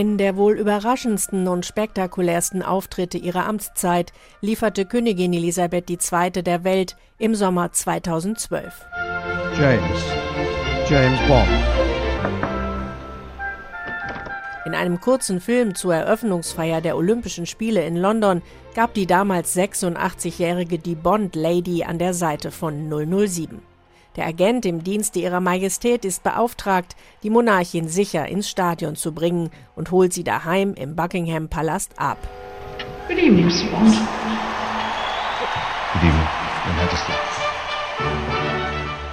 Einen der wohl überraschendsten und spektakulärsten Auftritte ihrer Amtszeit lieferte Königin Elisabeth II. der Welt im Sommer 2012. James. James Bond. In einem kurzen Film zur Eröffnungsfeier der Olympischen Spiele in London gab die damals 86-jährige die Bond Lady an der Seite von 007. Der Agent im Dienste ihrer Majestät ist beauftragt, die Monarchin sicher ins Stadion zu bringen und holt sie daheim im Buckingham Palast ab. Good evening, Mr. Bond. Good evening, Your Majesty.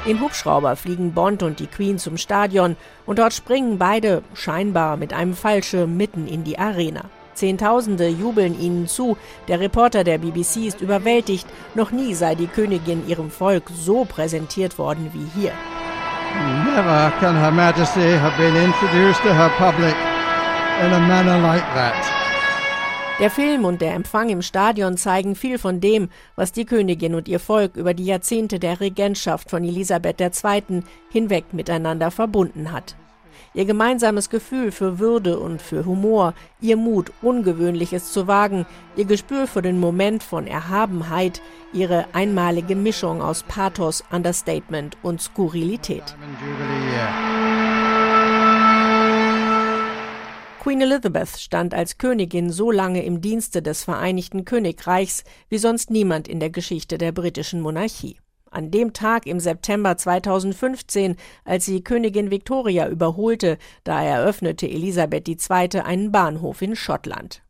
Im Hubschrauber fliegen Bond und die Queen zum Stadion und dort springen beide scheinbar mit einem Fallschirm mitten in die Arena. Zehntausende jubeln ihnen zu. Der Reporter der BBC ist überwältigt. Noch nie sei die Königin ihrem Volk so präsentiert worden wie hier. Never can Her Majesty have been introduced to her public in a manner like that. Der Film und der Empfang im Stadion zeigen viel von dem, was die Königin und ihr Volk über die Jahrzehnte der Regentschaft von Elisabeth II. hinweg miteinander verbunden hat. Ihr gemeinsames Gefühl für Würde und für Humor, ihr Mut, Ungewöhnliches zu wagen, ihr Gespür für den Moment von Erhabenheit, ihre einmalige Mischung aus Pathos, Understatement und Skurrilität. Queen Elizabeth stand als Königin so lange im Dienste des Vereinigten Königreichs wie sonst niemand in der Geschichte der britischen Monarchie. An dem Tag im September 2015, als sie Königin Victoria überholte, da eröffnete Elisabeth II. einen Bahnhof in Schottland.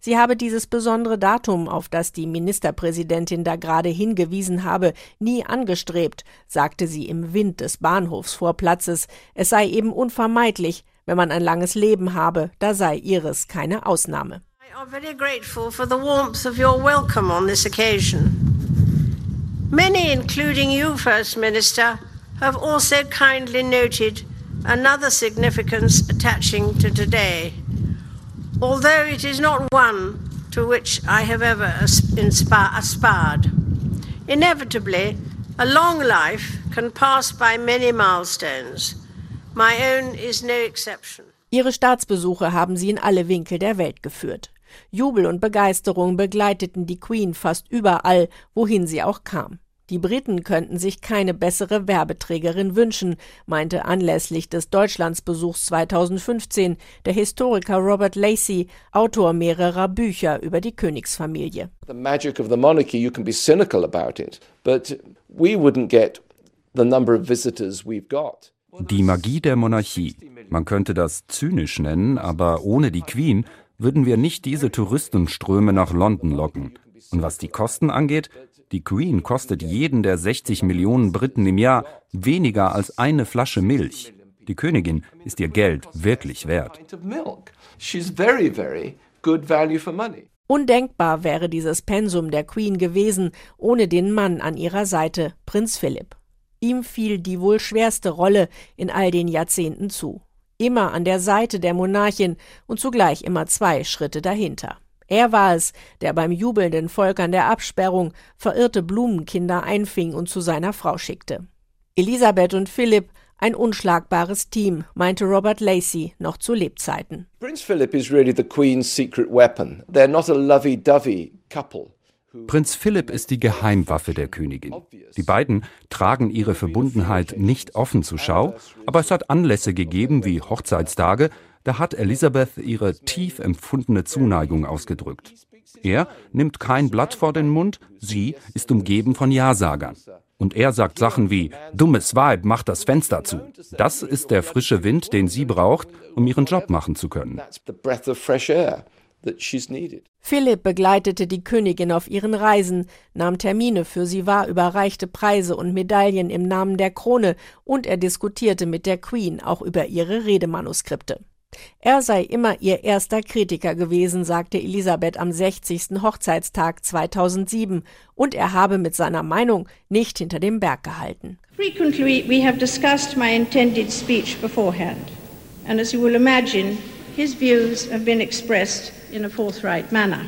Sie habe dieses besondere Datum, auf das die Ministerpräsidentin da gerade hingewiesen habe, nie angestrebt, sagte sie im Wind des Bahnhofsvorplatzes. Es sei eben unvermeidlich, wenn man ein langes Leben habe, da sei ihres keine Ausnahme. I am very grateful for the warmth of your welcome on this occasion. Many, including you, First Minister, have also kindly noted another significance attaching to today, although it is not one to which I have ever aspired. Inevitably, a long life can pass by many milestones. My own is no exception. Ihre Staatsbesuche haben sie in alle Winkel der Welt geführt. Jubel und Begeisterung begleiteten die Queen fast überall, wohin sie auch kam. Die Briten könnten sich keine bessere Werbeträgerin wünschen, meinte anlässlich des Deutschlandsbesuchs 2015 der Historiker Robert Lacey, Autor mehrerer Bücher über die Königsfamilie. The magic of the monarchy, you can be cynical about it, but we wouldn't get the number of visitors we've got. Die Magie der Monarchie. Man könnte das zynisch nennen, aber ohne die Queen würden wir nicht diese Touristenströme nach London locken. Und was die Kosten angeht, die Queen kostet jeden der 60 Millionen Briten im Jahr weniger als eine Flasche Milch. Die Königin ist ihr Geld wirklich wert. Undenkbar wäre dieses Pensum der Queen gewesen ohne den Mann an ihrer Seite, Prinz Philipp. Ihm fiel die wohl schwerste Rolle in all den Jahrzehnten zu. Immer an der Seite der Monarchin und zugleich immer zwei Schritte dahinter. Er war es, der beim jubelnden Volk an der Absperrung verirrte Blumenkinder einfing und zu seiner Frau schickte. Elisabeth und Philipp ein unschlagbares Team, meinte Robert Lacey noch zu Lebzeiten. Prince Philip is really the Queen's secret weapon. They're not a lovey-dovey couple. Prinz Philipp ist die Geheimwaffe der Königin. Die beiden tragen ihre Verbundenheit nicht offen zur Schau, aber es hat Anlässe gegeben wie Hochzeitstage, da hat Elisabeth ihre tief empfundene Zuneigung ausgedrückt. Er nimmt kein Blatt vor den Mund, sie ist umgeben von Ja-Sagern. Und er sagt Sachen wie, dummes Weib, mach das Fenster zu. Das ist der frische Wind, den sie braucht, um ihren Job machen zu können. Philipp begleitete die Königin auf ihren Reisen, nahm Termine für sie wahr, überreichte Preise und Medaillen im Namen der Krone und er diskutierte mit der Queen auch über ihre Redemanuskripte. Er sei immer ihr erster Kritiker gewesen, sagte Elisabeth am 60. Hochzeitstag 2007, und er habe mit seiner Meinung nicht hinter dem Berg gehalten. Frequently we have discussed my intended speech beforehand, and as you will imagine, his views have been expressed in a forthright manner.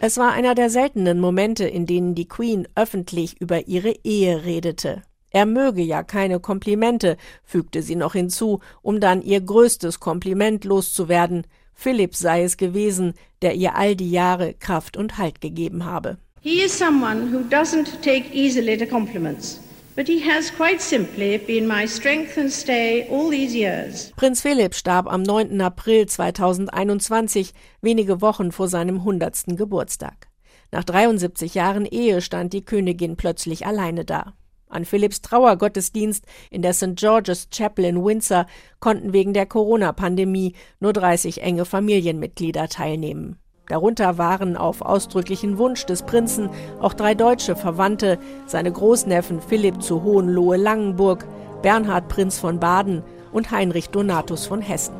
Es war einer der seltenen Momente, in denen die Queen öffentlich über ihre Ehe redete. Er möge ja keine Komplimente, fügte sie noch hinzu, um dann ihr größtes Kompliment loszuwerden. Philipp sei es gewesen, der ihr all die Jahre Kraft und Halt gegeben habe. He is someone who doesn't take easily to compliments. But he has quite simply been my strength and stay all these years. Prinz Philipp starb am 9. April 2021, wenige Wochen vor seinem 100. Geburtstag. Nach 73 Jahren Ehe stand die Königin plötzlich alleine da. An Philipps Trauergottesdienst in der St. George's Chapel in Windsor konnten wegen der Corona-Pandemie nur 30 enge Familienmitglieder teilnehmen. Darunter waren auf ausdrücklichen Wunsch des Prinzen auch drei deutsche Verwandte, seine Großneffen Philipp zu Hohenlohe-Langenburg, Bernhard Prinz von Baden und Heinrich Donatus von Hessen.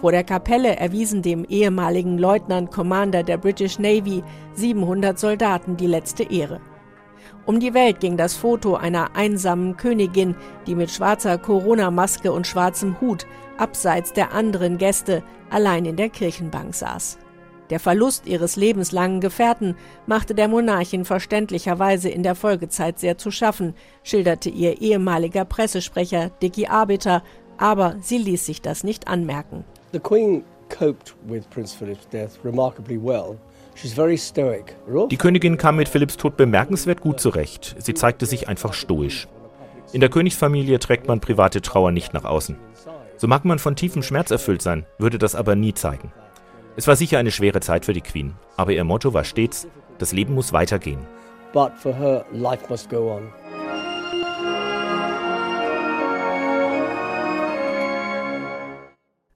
Vor der Kapelle erwiesen dem ehemaligen Leutnant Commander der British Navy 700 Soldaten die letzte Ehre. Um die Welt ging das Foto einer einsamen Königin, die mit schwarzer Corona-Maske und schwarzem Hut abseits der anderen Gäste allein in der Kirchenbank saß. Der Verlust ihres lebenslangen Gefährten machte der Monarchin verständlicherweise in der Folgezeit sehr zu schaffen, schilderte ihr ehemaliger Pressesprecher Dicky Arbiter, aber sie ließ sich das nicht anmerken. The Queen coped with Prince Philip's death remarkably well. Die Königin kam mit Philipps Tod bemerkenswert gut zurecht. Sie zeigte sich einfach stoisch. In der Königsfamilie trägt man private Trauer nicht nach außen. So mag man von tiefem Schmerz erfüllt sein, würde das aber nie zeigen. Es war sicher eine schwere Zeit für die Queen, aber ihr Motto war stets, das Leben muss weitergehen. But for her, life must go on.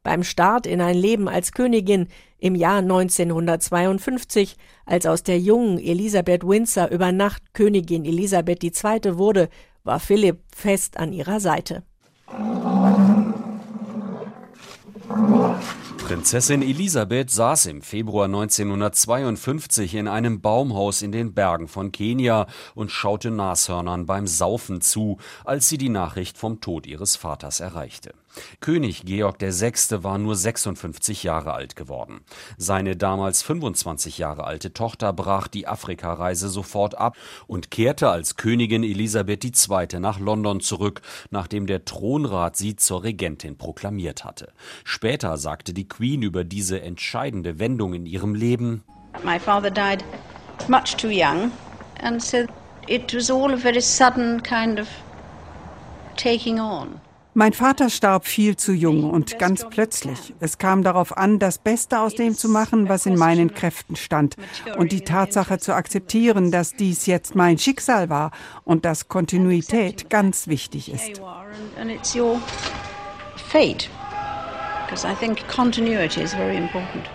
Beim Start in ein Leben als Königin im Jahr 1952, als aus der jungen Elisabeth Windsor über Nacht Königin Elisabeth II. wurde, war Philipp fest an ihrer Seite. Prinzessin Elisabeth saß im Februar 1952 in einem Baumhaus in den Bergen von Kenia und schaute Nashörnern beim Saufen zu, als sie die Nachricht vom Tod ihres Vaters erreichte. König Georg VI. war nur 56 Jahre alt geworden. Seine damals 25 Jahre alte Tochter brach die Afrikareise sofort ab und kehrte als Königin Elisabeth II. nach London zurück, nachdem der Thronrat sie zur Regentin proklamiert hatte. Später sagte die Queen über diese entscheidende Wendung in ihrem Leben My father died much too young and so it was all a very sudden kind of taking on. Mein Vater starb viel zu jung und ganz plötzlich. Es kam darauf an, das Beste aus dem zu machen, was in meinen Kräften stand und die Tatsache zu akzeptieren, dass dies jetzt mein Schicksal war und dass Kontinuität ganz wichtig ist. Because I think continuity is very important.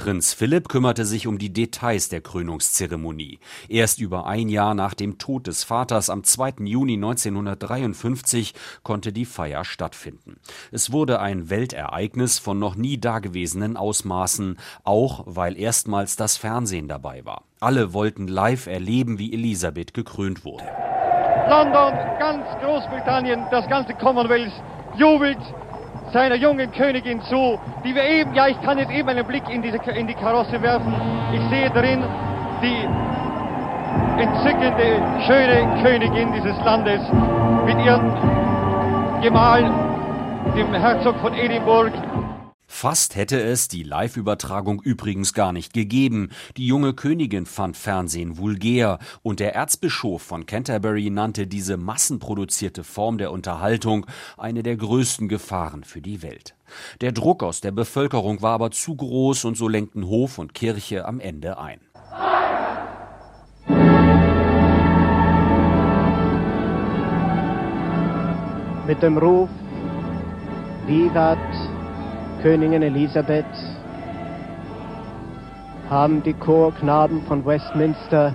Prinz Philipp kümmerte sich um die Details der Krönungszeremonie. Erst über ein Jahr nach dem Tod des Vaters am 2. Juni 1953 konnte die Feier stattfinden. Es wurde ein Weltereignis von noch nie dagewesenen Ausmaßen, auch weil erstmals das Fernsehen dabei war. Alle wollten live erleben, wie Elisabeth gekrönt wurde. London, ganz Großbritannien, das ganze Commonwealth jubelt seiner jungen Königin zu, die wir eben, ja, ich kann jetzt eben einen Blick in, diese, in die Karosse werfen. Ich sehe darin die entzückende, schöne Königin dieses Landes mit ihrem Gemahl, dem Herzog von Edinburgh, Fast hätte es die Live-Übertragung übrigens gar nicht gegeben. Die junge Königin fand Fernsehen vulgär und der Erzbischof von Canterbury nannte diese massenproduzierte Form der Unterhaltung eine der größten Gefahren für die Welt. Der Druck aus der Bevölkerung war aber zu groß und so lenkten Hof und Kirche am Ende ein. Mit dem Ruf Vivat Königin Elisabeth haben die Chorknaben von Westminster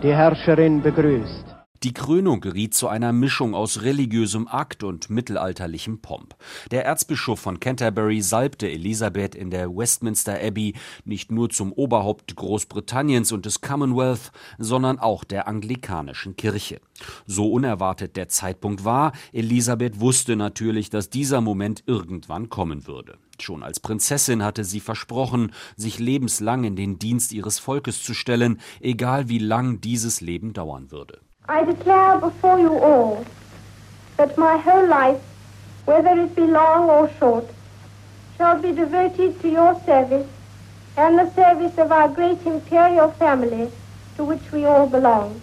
die Herrscherin begrüßt. Die Krönung geriet zu einer Mischung aus religiösem Akt und mittelalterlichem Pomp. Der Erzbischof von Canterbury salbte Elisabeth in der Westminster Abbey nicht nur zum Oberhaupt Großbritanniens und des Commonwealth, sondern auch der anglikanischen Kirche. So unerwartet der Zeitpunkt war, Elisabeth wusste natürlich, dass dieser Moment irgendwann kommen würde. Schon als Prinzessin hatte sie versprochen, sich lebenslang in den Dienst ihres Volkes zu stellen, egal wie lang dieses Leben dauern würde. I declare before you all that my whole life, whether it be long or short, shall be devoted to your service and the service of our great imperial family to which we all belong.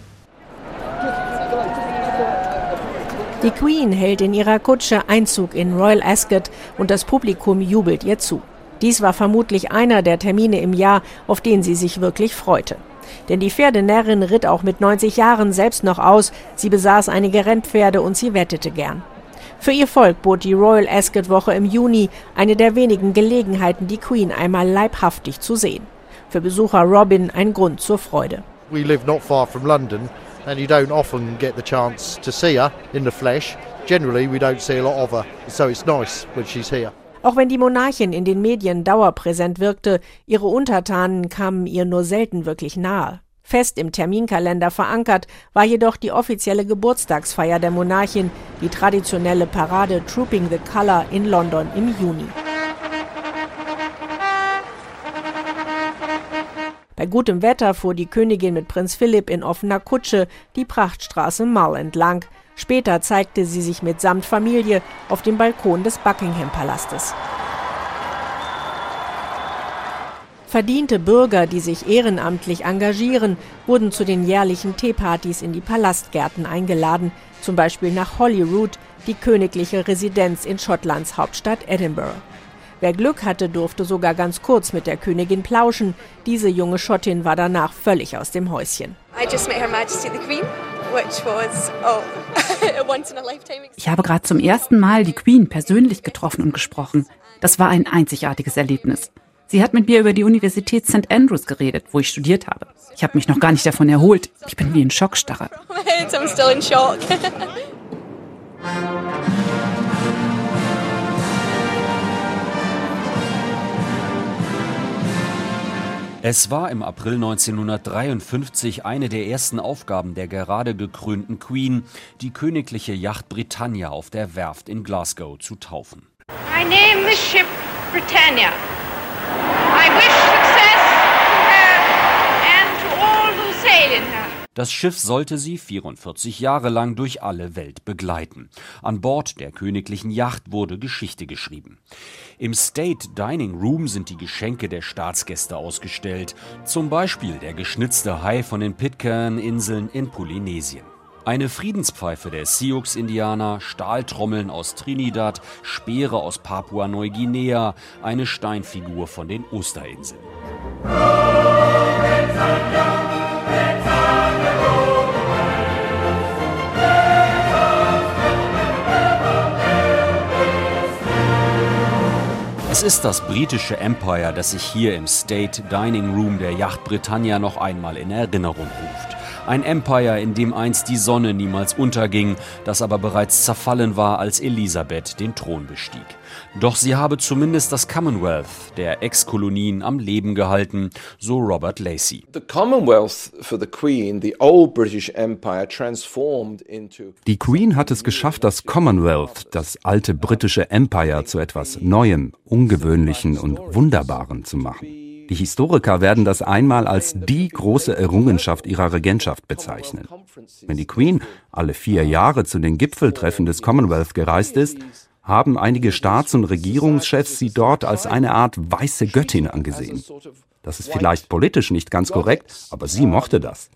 Die Queen hält in ihrer Kutsche Einzug in Royal Ascot und das Publikum jubelt ihr zu. Dies war vermutlich einer der Termine im Jahr, auf den sie sich wirklich freute. Denn die Pferdenärrin ritt auch mit 90 Jahren selbst noch aus, sie besaß einige Rennpferde und sie wettete gern. Für ihr Volk bot die Royal Ascot Woche im Juni eine der wenigen Gelegenheiten, die Queen einmal leibhaftig zu sehen. Für Besucher Robin ein Grund zur Freude. We live not far from London and you don't often get the chance to see her in the flesh. Generally we don't see a lot of her, so it's nice when she's here. Auch wenn die Monarchin in den Medien dauerpräsent wirkte, ihre Untertanen kamen ihr nur selten wirklich nahe. Fest im Terminkalender verankert war jedoch die offizielle Geburtstagsfeier der Monarchin, die traditionelle Parade Trooping the Colour in London im Juni. Bei gutem Wetter fuhr die Königin mit Prinz Philipp in offener Kutsche die Prachtstraße Mall entlang, Später zeigte sie sich mitsamt Familie auf dem Balkon des Buckingham-Palastes. Verdiente Bürger, die sich ehrenamtlich engagieren, wurden zu den jährlichen Teepartys in die Palastgärten eingeladen, zum Beispiel nach Holyrood, die königliche Residenz in Schottlands Hauptstadt Edinburgh. Wer Glück hatte, durfte sogar ganz kurz mit der Königin plauschen. Diese junge Schottin war danach völlig aus dem Häuschen. Oh, ich habe gerade zum ersten Mal die Queen persönlich getroffen und gesprochen. Das war ein einzigartiges Erlebnis. Sie hat mit mir über die Universität St. Andrews geredet, wo ich studiert habe. Ich habe mich noch gar nicht davon erholt. Ich bin wie in Schockstarre. Es war im April 1953 eine der ersten Aufgaben der gerade gekrönten Queen, die königliche Yacht Britannia auf der Werft in Glasgow zu taufen. I name the ship Britannia. I wish success to her and to all who sail in her. Das Schiff sollte sie 44 Jahre lang durch alle Welt begleiten. An Bord der königlichen Yacht wurde Geschichte geschrieben. Im State Dining Room sind die Geschenke der Staatsgäste ausgestellt, zum Beispiel der geschnitzte Hai von den Pitcairn-Inseln in Polynesien. Eine Friedenspfeife der Sioux-Indianer, Stahltrommeln aus Trinidad, Speere aus Papua-Neuguinea, eine Steinfigur von den Osterinseln. Es ist das britische Empire, das sich hier im State Dining Room der Yacht Britannia noch einmal in Erinnerung ruft. Ein Empire, in dem einst die Sonne niemals unterging, das aber bereits zerfallen war, als Elisabeth den Thron bestieg. Doch sie habe zumindest das Commonwealth der Ex-Kolonien am Leben gehalten, so Robert Lacey. Die Queen hat es geschafft, das Commonwealth, das alte britische Empire, zu etwas Neuem, Ungewöhnlichen und Wunderbaren zu machen. Die Historiker werden das einmal als die große Errungenschaft ihrer Regentschaft bezeichnen. Wenn die Queen alle vier Jahre zu den Gipfeltreffen des Commonwealth gereist ist, haben einige Staats- und Regierungschefs sie dort als eine Art weiße Göttin angesehen. Das ist vielleicht politisch nicht ganz korrekt, aber sie mochte das.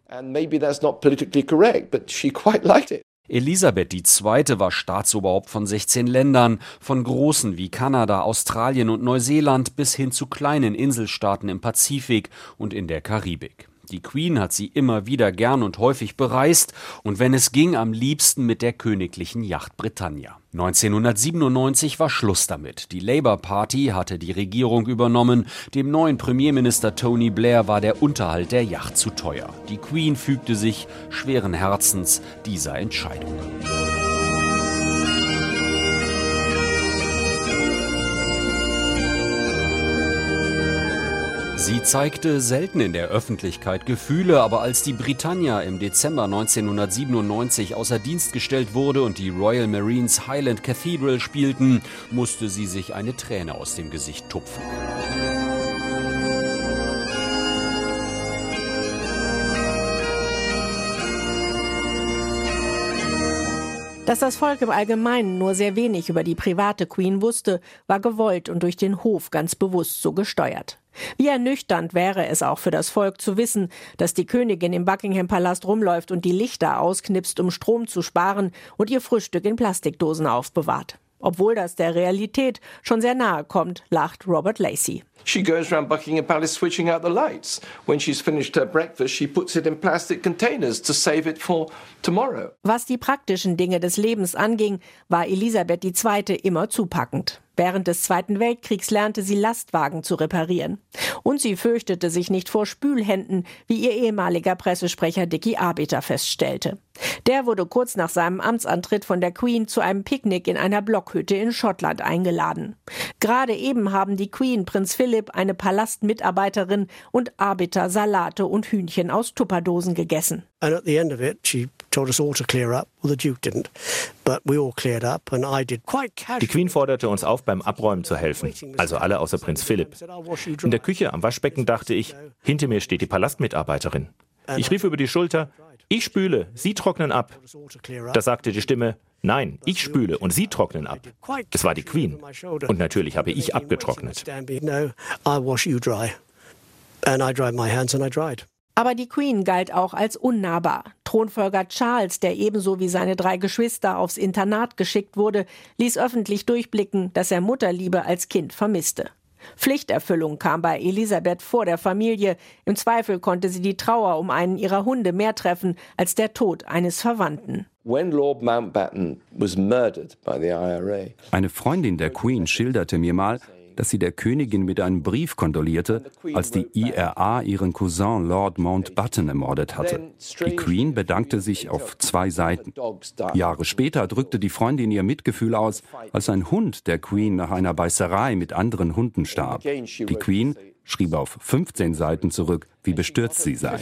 Elisabeth II. war Staatsoberhaupt von 16 Ländern, von großen wie Kanada, Australien und Neuseeland bis hin zu kleinen Inselstaaten im Pazifik und in der Karibik. Die Queen hat sie immer wieder gern und häufig bereist und wenn es ging, am liebsten mit der königlichen Yacht Britannia. 1997 war Schluss damit. Die Labour Party hatte die Regierung übernommen. Dem neuen Premierminister Tony Blair war der Unterhalt der Yacht zu teuer. Die Queen fügte sich schweren Herzens dieser Entscheidung. Sie zeigte selten in der Öffentlichkeit Gefühle, aber als die Britannia im Dezember 1997 außer Dienst gestellt wurde und die Royal Marines Highland Cathedral spielten, musste sie sich eine Träne aus dem Gesicht tupfen. Dass das Volk im Allgemeinen nur sehr wenig über die private Queen wusste, war gewollt und durch den Hof ganz bewusst so gesteuert. Wie ernüchternd wäre es auch für das Volk zu wissen, dass die Königin im Buckingham Palast rumläuft und die Lichter ausknipst, um Strom zu sparen und ihr Frühstück in Plastikdosen aufbewahrt. Obwohl das der Realität schon sehr nahe kommt, lacht Robert Lacey. She goes around Buckingham Palace switching out the lights. When she's finished her breakfast, she puts it in plastic containers to save it for tomorrow. Was die praktischen Dinge des Lebens anging, war Elisabeth II. immer zupackend. Während des Zweiten Weltkriegs lernte sie Lastwagen zu reparieren. Und sie fürchtete sich nicht vor Spülhänden, wie ihr ehemaliger Pressesprecher Dicky Arbeiter feststellte. Der wurde kurz nach seinem Amtsantritt von der Queen zu einem Picknick in einer Blockhütte in Schottland eingeladen. Gerade eben haben die Queen, Prinz Philipp, eine Palastmitarbeiterin und Arbeiter Salate und Hühnchen aus Tupperdosen gegessen. And at the end of it, she told us all to clear up. Well, the Duke didn't, but we all cleared up and I did quite casually. Die Queen forderte uns auf, beim Abräumen zu helfen, also alle außer Prinz Philipp. In der Küche am Waschbecken dachte ich, hinter mir steht die Palastmitarbeiterin. Ich rief über die Schulter, ich spüle, Sie trocknen ab. Da sagte die Stimme, nein, ich spüle und Sie trocknen ab. Es war die Queen. Und natürlich habe ich abgetrocknet. And I dried my hands and I dried. Aber die Queen galt auch als unnahbar. Thronfolger Charles, der ebenso wie seine drei Geschwister aufs Internat geschickt wurde, ließ öffentlich durchblicken, dass er Mutterliebe als Kind vermisste. Pflichterfüllung kam bei Elisabeth vor der Familie. Im Zweifel konnte sie die Trauer um einen ihrer Hunde mehr treffen als der Tod eines Verwandten. Eine Freundin der Queen schilderte mir mal, dass sie der Königin mit einem Brief kondolierte, als die IRA ihren Cousin Lord Mountbatten ermordet hatte. Die Queen bedankte sich auf zwei Seiten. Jahre später drückte die Freundin ihr Mitgefühl aus, als ein Hund der Queen nach einer Beißerei mit anderen Hunden starb. Die Queen schrieb auf 15 Seiten zurück, wie bestürzt sie sei.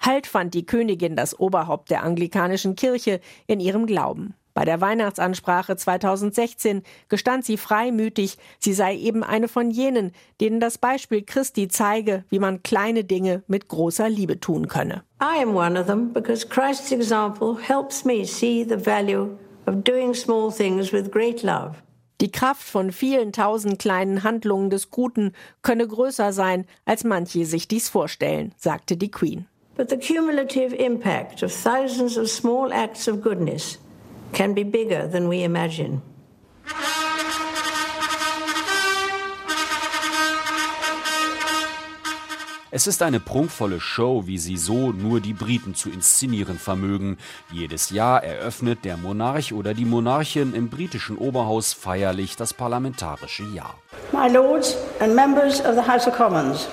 Halt fand die Königin das Oberhaupt der anglikanischen Kirche in ihrem Glauben. Bei der Weihnachtsansprache 2016 gestand sie freimütig, sie sei eben eine von jenen, denen das Beispiel Christi zeige, wie man kleine Dinge mit großer Liebe tun könne. I am one of them because Christ's example helps me see the value of doing small things with great love. Die Kraft von vielen tausend kleinen Handlungen des Guten könne größer sein, als manche sich dies vorstellen, sagte die Queen. But the cumulative impact of thousands of small acts of goodness can be bigger than we imagine. Es ist eine prunkvolle Show, wie sie so nur die Briten zu inszenieren vermögen. Jedes Jahr eröffnet der Monarch oder die Monarchin im britischen Oberhaus feierlich das parlamentarische Jahr. My Lords and members of the House of Commons.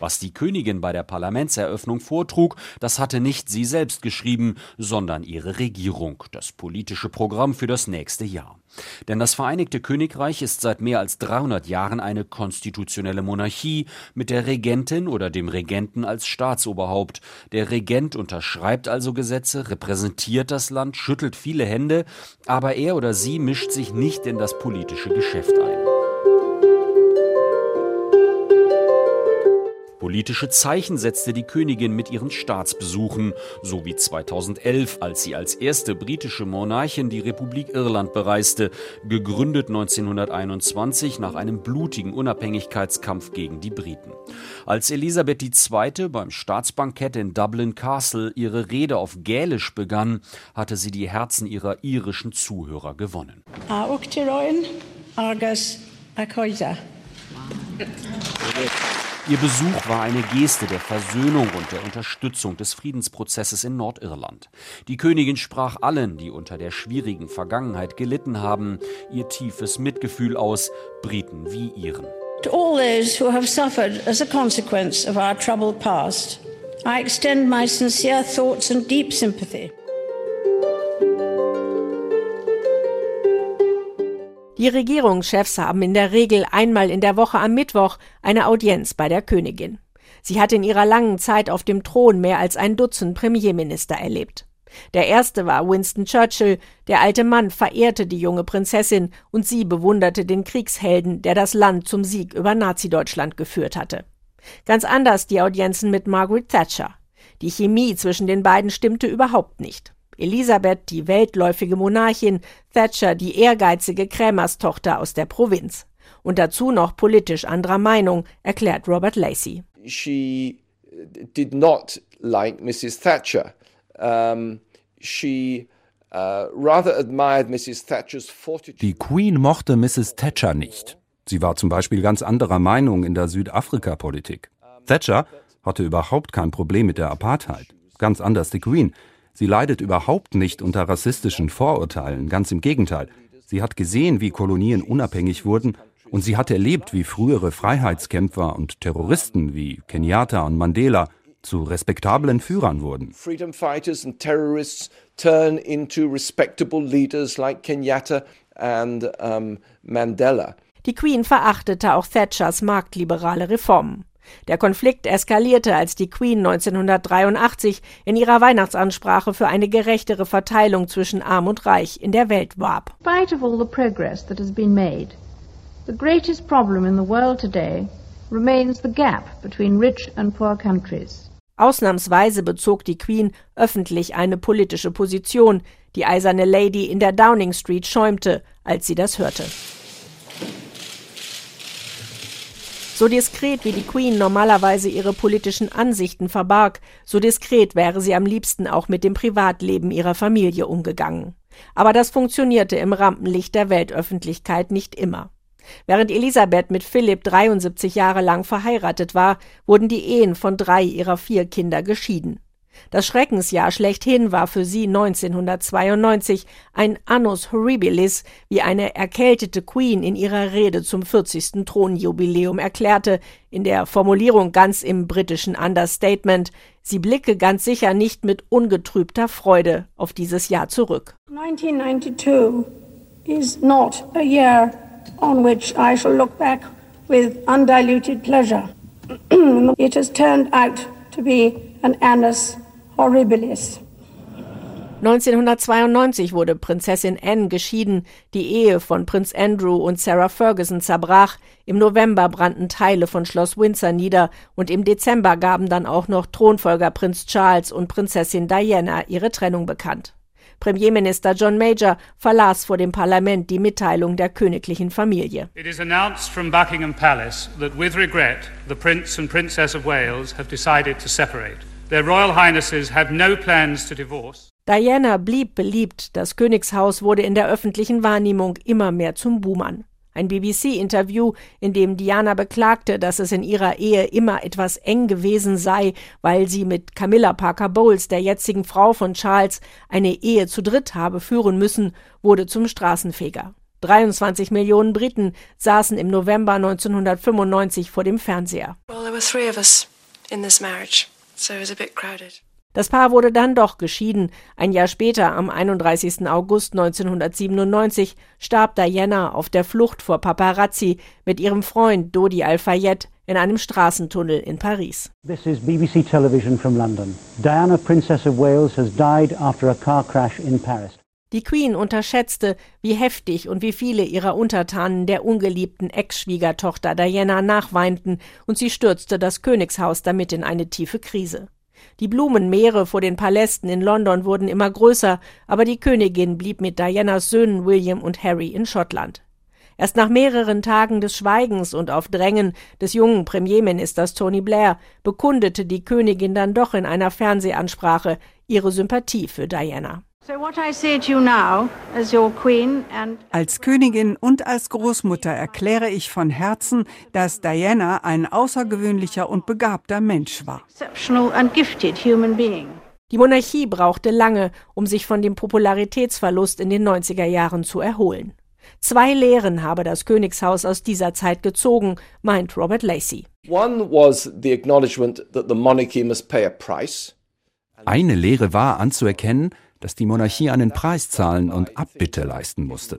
Was die Königin bei der Parlamentseröffnung vortrug, das hatte nicht sie selbst geschrieben, sondern ihre Regierung, das politische Programm für das nächste Jahr. Denn das Vereinigte Königreich ist seit mehr als 300 Jahren eine konstitutionelle Monarchie mit der Regentin oder dem Regenten als Staatsoberhaupt. Der Regent unterschreibt also Gesetze, repräsentiert das Land, schüttelt viele Hände, aber er oder sie mischt sich nicht in das politische Geschäft ein. Politische Zeichen setzte die Königin mit ihren Staatsbesuchen, so wie 2011, als sie als erste britische Monarchin die Republik Irland bereiste, gegründet 1921 nach einem blutigen Unabhängigkeitskampf gegen die Briten. Als Elisabeth II. beim Staatsbankett in Dublin Castle ihre Rede auf Gälisch begann, hatte sie die Herzen ihrer irischen Zuhörer gewonnen. Argus Ihr Besuch war eine Geste der Versöhnung und der Unterstützung des Friedensprozesses in Nordirland. Die Königin sprach allen, die unter der schwierigen Vergangenheit gelitten haben, ihr tiefes Mitgefühl aus, Briten wie ihren. To all those who have suffered as a consequence of our troubled past, I extend my sincere thoughts and deep sympathy. Die Regierungschefs haben in der Regel einmal in der Woche am Mittwoch eine Audienz bei der Königin. Sie hat in ihrer langen Zeit auf dem Thron mehr als ein Dutzend Premierminister erlebt. Der erste war Winston Churchill, der alte Mann verehrte die junge Prinzessin und sie bewunderte den Kriegshelden, der das Land zum Sieg über Nazi-Deutschland geführt hatte. Ganz anders die Audienzen mit Margaret Thatcher. Die Chemie zwischen den beiden stimmte überhaupt nicht. Elisabeth die weltläufige Monarchin, Thatcher die ehrgeizige Krämerstochter aus der Provinz. Und dazu noch politisch anderer Meinung, erklärt Robert Lacey. She did not like Mrs. Thatcher. Um, she uh, rather admired Mrs. Thatcher's fortitude. Die Queen mochte Mrs. Thatcher nicht. Sie war zum Beispiel ganz anderer Meinung in der Südafrika-Politik. Thatcher hatte überhaupt kein Problem mit der Apartheid. Ganz anders die Queen. Sie leidet überhaupt nicht unter rassistischen Vorurteilen, ganz im Gegenteil. Sie hat gesehen, wie Kolonien unabhängig wurden und sie hat erlebt, wie frühere Freiheitskämpfer und Terroristen wie Kenyatta und Mandela zu respektablen Führern wurden. Freedom fighters and terrorists turn into respectable leaders like Kenyatta and um, Mandela. Die Queen verachtete auch Thatchers marktliberale Reformen. Der Konflikt eskalierte, als die Queen 1983 in ihrer Weihnachtsansprache für eine gerechtere Verteilung zwischen Arm und Reich in der Welt warb. Spite of all the progress that has been made, the greatest problem in the world today remains the gap between rich and poor countries. Ausnahmsweise bezog die Queen öffentlich eine politische Position. Die eiserne Lady in der Downing Street schäumte, als sie das hörte. So diskret wie die Queen normalerweise ihre politischen Ansichten verbarg, so diskret wäre sie am liebsten auch mit dem Privatleben ihrer Familie umgegangen. Aber das funktionierte im Rampenlicht der Weltöffentlichkeit nicht immer. Während Elisabeth mit Philipp 73 Jahre lang verheiratet war, wurden die Ehen von drei ihrer vier Kinder geschieden. Das Schreckensjahr schlechthin war für sie 1992 ein Annus Horribilis, wie eine erkältete Queen in ihrer Rede zum 40. Thronjubiläum erklärte, in der Formulierung ganz im britischen Understatement, sie blicke ganz sicher nicht mit ungetrübter Freude auf dieses Jahr zurück. 1992 is not a year on which I shall look back with undiluted pleasure. It has turned out to be an annus horribilis. 1992 wurde Prinzessin Anne geschieden, die Ehe von Prinz Andrew und Sarah Ferguson zerbrach, im November brannten Teile von Schloss Windsor nieder und im Dezember gaben dann auch noch Thronfolger Prinz Charles und Prinzessin Diana ihre Trennung bekannt. Premierminister John Major verlas vor dem Parlament die Mitteilung der königlichen Familie. It is announced from Buckingham Palace that with regret the Prince and Princess of Wales have decided to separate. Their Royal Highnesses have no plans to divorce. Diana blieb beliebt, das Königshaus wurde in der öffentlichen Wahrnehmung immer mehr zum Buhmann. Ein BBC-Interview, in dem Diana beklagte, dass es in ihrer Ehe immer etwas eng gewesen sei, weil sie mit Camilla Parker Bowles, der jetzigen Frau von Charles, eine Ehe zu dritt habe führen müssen, wurde zum Straßenfeger. 23 Millionen Briten saßen im November 1995 vor dem Fernseher. Well, there were three of us in this marriage. Das Paar wurde dann doch geschieden. Ein Jahr später, am 31. August 1997, starb Diana auf der Flucht vor Paparazzi mit ihrem Freund Dodi Al-Fayed in einem Straßentunnel in Paris. This is BBC Television from London. Diana, Princess of Wales, has died after a car crash in Paris. Die Queen unterschätzte, wie heftig und wie viele ihrer Untertanen der ungeliebten Ex-Schwiegertochter Diana nachweinten, und sie stürzte das Königshaus damit in eine tiefe Krise. Die Blumenmeere vor den Palästen in London wurden immer größer, aber die Königin blieb mit Dianas Söhnen William und Harry in Schottland. Erst nach mehreren Tagen des Schweigens und auf Drängen des jungen Premierministers Tony Blair bekundete die Königin dann doch in einer Fernsehansprache ihre Sympathie für Diana. Als Königin und als Großmutter erkläre ich von Herzen, dass Diana ein außergewöhnlicher und begabter Mensch war. Die Monarchie brauchte lange, um sich von dem Popularitätsverlust in den 90er Jahren zu erholen. Zwei Lehren habe das Königshaus aus dieser Zeit gezogen, meint Robert Lacey. Eine Lehre war anzuerkennen, dass die Monarchie einen Preis zahlen und Abbitte leisten musste.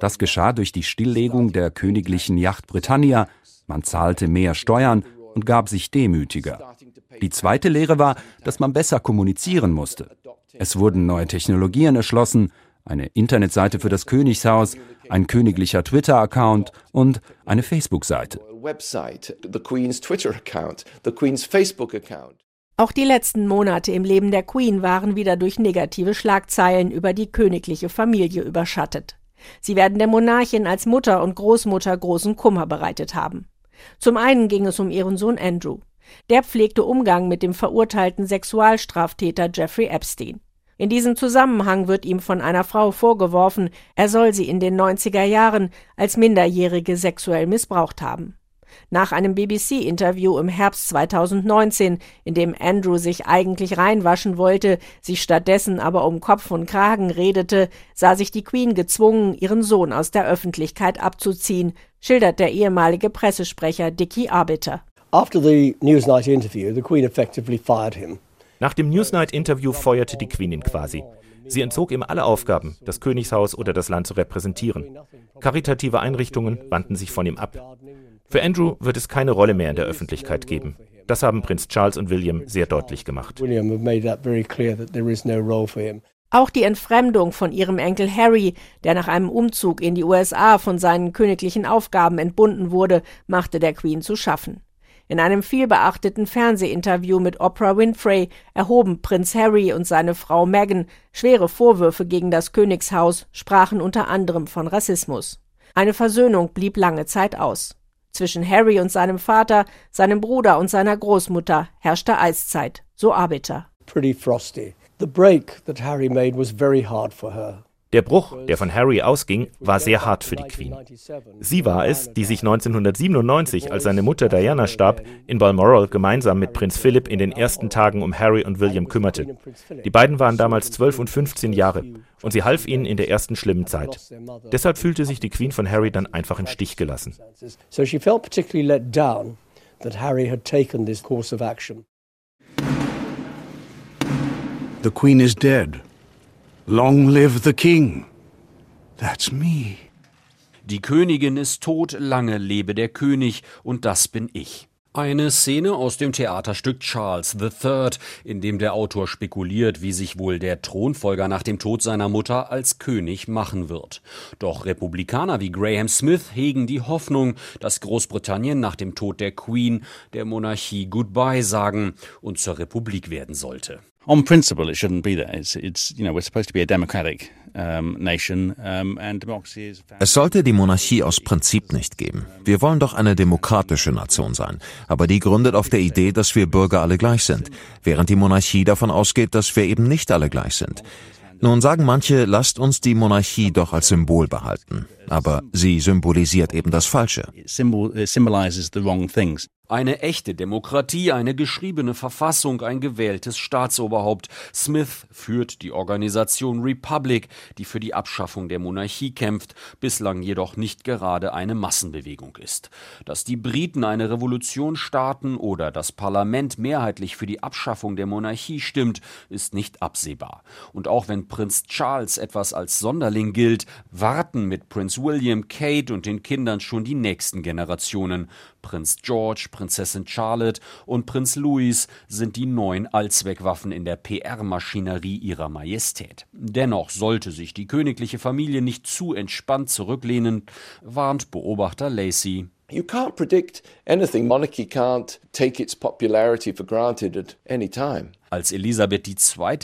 Das geschah durch die Stilllegung der königlichen Yacht Britannia, man zahlte mehr Steuern und gab sich demütiger. Die zweite Lehre war, dass man besser kommunizieren musste. Es wurden neue Technologien erschlossen, eine Internetseite für das Königshaus, ein königlicher Twitter-Account und eine Facebook-Seite. Auch die letzten Monate im Leben der Queen waren wieder durch negative Schlagzeilen über die königliche Familie überschattet. Sie werden der Monarchin als Mutter und Großmutter großen Kummer bereitet haben. Zum einen ging es um ihren Sohn Andrew. Der pflegte Umgang mit dem verurteilten Sexualstraftäter Jeffrey Epstein. In diesem Zusammenhang wird ihm von einer Frau vorgeworfen, er soll sie in den 90er Jahren als Minderjährige sexuell missbraucht haben. Nach einem BBC-Interview im Herbst 2019, in dem Andrew sich eigentlich reinwaschen wollte, sich stattdessen aber um Kopf und Kragen redete, sah sich die Queen gezwungen, ihren Sohn aus der Öffentlichkeit abzuziehen, schildert der ehemalige Pressesprecher Dicky Arbiter. After the Newsnight interview, the Queen effectively fired him. Nach dem Newsnight-Interview feuerte die Queen ihn quasi. Sie entzog ihm alle Aufgaben, das Königshaus oder das Land zu repräsentieren. Karitative Einrichtungen wandten sich von ihm ab. Für Andrew wird es keine Rolle mehr in der Öffentlichkeit geben. Das haben Prinz Charles und William sehr deutlich gemacht. Auch die Entfremdung von ihrem Enkel Harry, der nach einem Umzug in die USA von seinen königlichen Aufgaben entbunden wurde, machte der Queen zu schaffen. In einem vielbeachteten Fernsehinterview mit Oprah Winfrey erhoben Prinz Harry und seine Frau Meghan schwere Vorwürfe gegen das Königshaus, sprachen unter anderem von Rassismus. Eine Versöhnung blieb lange Zeit aus. Zwischen Harry und seinem Vater, seinem Bruder und seiner Großmutter herrschte Eiszeit, so Arbiter. Pretty frosty. The break that Harry made was very hard for her. Der Bruch, der von Harry ausging, war sehr hart für die Queen. Sie war es, die sich 1997, als seine Mutter Diana starb, in Balmoral gemeinsam mit Prinz Philip in den ersten Tagen um Harry und William kümmerte. Die beiden waren damals 12 und 15 Jahre und sie half ihnen in der ersten schlimmen Zeit. Deshalb fühlte sich die Queen von Harry dann einfach im Stich gelassen. So she felt particularly let down that Harry had taken this course of action. The Queen is dead. Long live the king. That's me. Die Königin ist tot, lange lebe der König, und das bin ich. Eine Szene aus dem Theaterstück Charles III, in dem der Autor spekuliert, wie sich wohl der Thronfolger nach dem Tod seiner Mutter als König machen wird. Doch Republikaner wie Graham Smith hegen die Hoffnung, dass Großbritannien nach dem Tod der Queen der Monarchie Goodbye sagen und zur Republik werden sollte on principle, it shouldn't be there. It's, it's you know, we're supposed to be a democratic um, nation, um, and democracy is. Es sollte die Monarchie aus Prinzip nicht geben. Wir wollen doch eine demokratische Nation sein, aber die gründet auf der Idee, dass wir Bürger alle gleich sind, während die Monarchie davon ausgeht, dass wir eben nicht alle gleich sind. Nun sagen manche, lasst uns die Monarchie doch als Symbol behalten. Aber sie symbolisiert eben das Falsche. It symbolizes the wrong things. Eine echte Demokratie, eine geschriebene Verfassung, ein gewähltes Staatsoberhaupt. Smith führt die Organisation Republic, die für die Abschaffung der Monarchie kämpft, bislang jedoch nicht gerade eine Massenbewegung ist. Dass die Briten eine Revolution starten oder das Parlament mehrheitlich für die Abschaffung der Monarchie stimmt, ist nicht absehbar. Und auch wenn Prinz Charles etwas als Sonderling gilt, warten mit Prinz William, Kate und den Kindern schon die nächsten Generationen. Prinz George, Prinzessin Charlotte und Prinz Louis sind die neuen Allzweckwaffen in der PR-Maschinerie ihrer Majestät. Dennoch sollte sich die königliche Familie nicht zu entspannt zurücklehnen, warnt Beobachter Lacey. You can't predict anything. Monarchy can't take its popularity for granted at any time. Als Elisabeth II.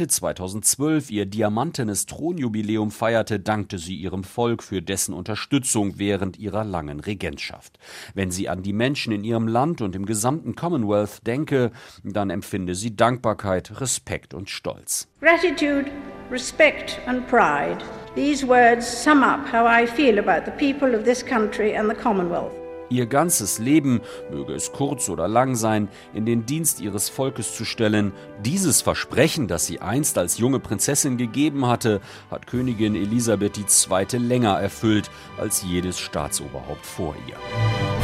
2012 ihr diamantenes Thronjubiläum feierte, dankte sie ihrem Volk für dessen Unterstützung während ihrer langen Regentschaft. Wenn sie an die Menschen in ihrem Land und im gesamten Commonwealth denke, dann empfinde sie Dankbarkeit, Respekt und Stolz. Gratitude respect and pride. These words sum up how I feel about the people of this country and the Commonwealth. Ihr ganzes Leben, möge es kurz oder lang sein, in den Dienst ihres Volkes zu stellen, dieses Versprechen, das sie einst als junge Prinzessin gegeben hatte, hat Königin Elisabeth II. länger erfüllt als jedes Staatsoberhaupt vor ihr.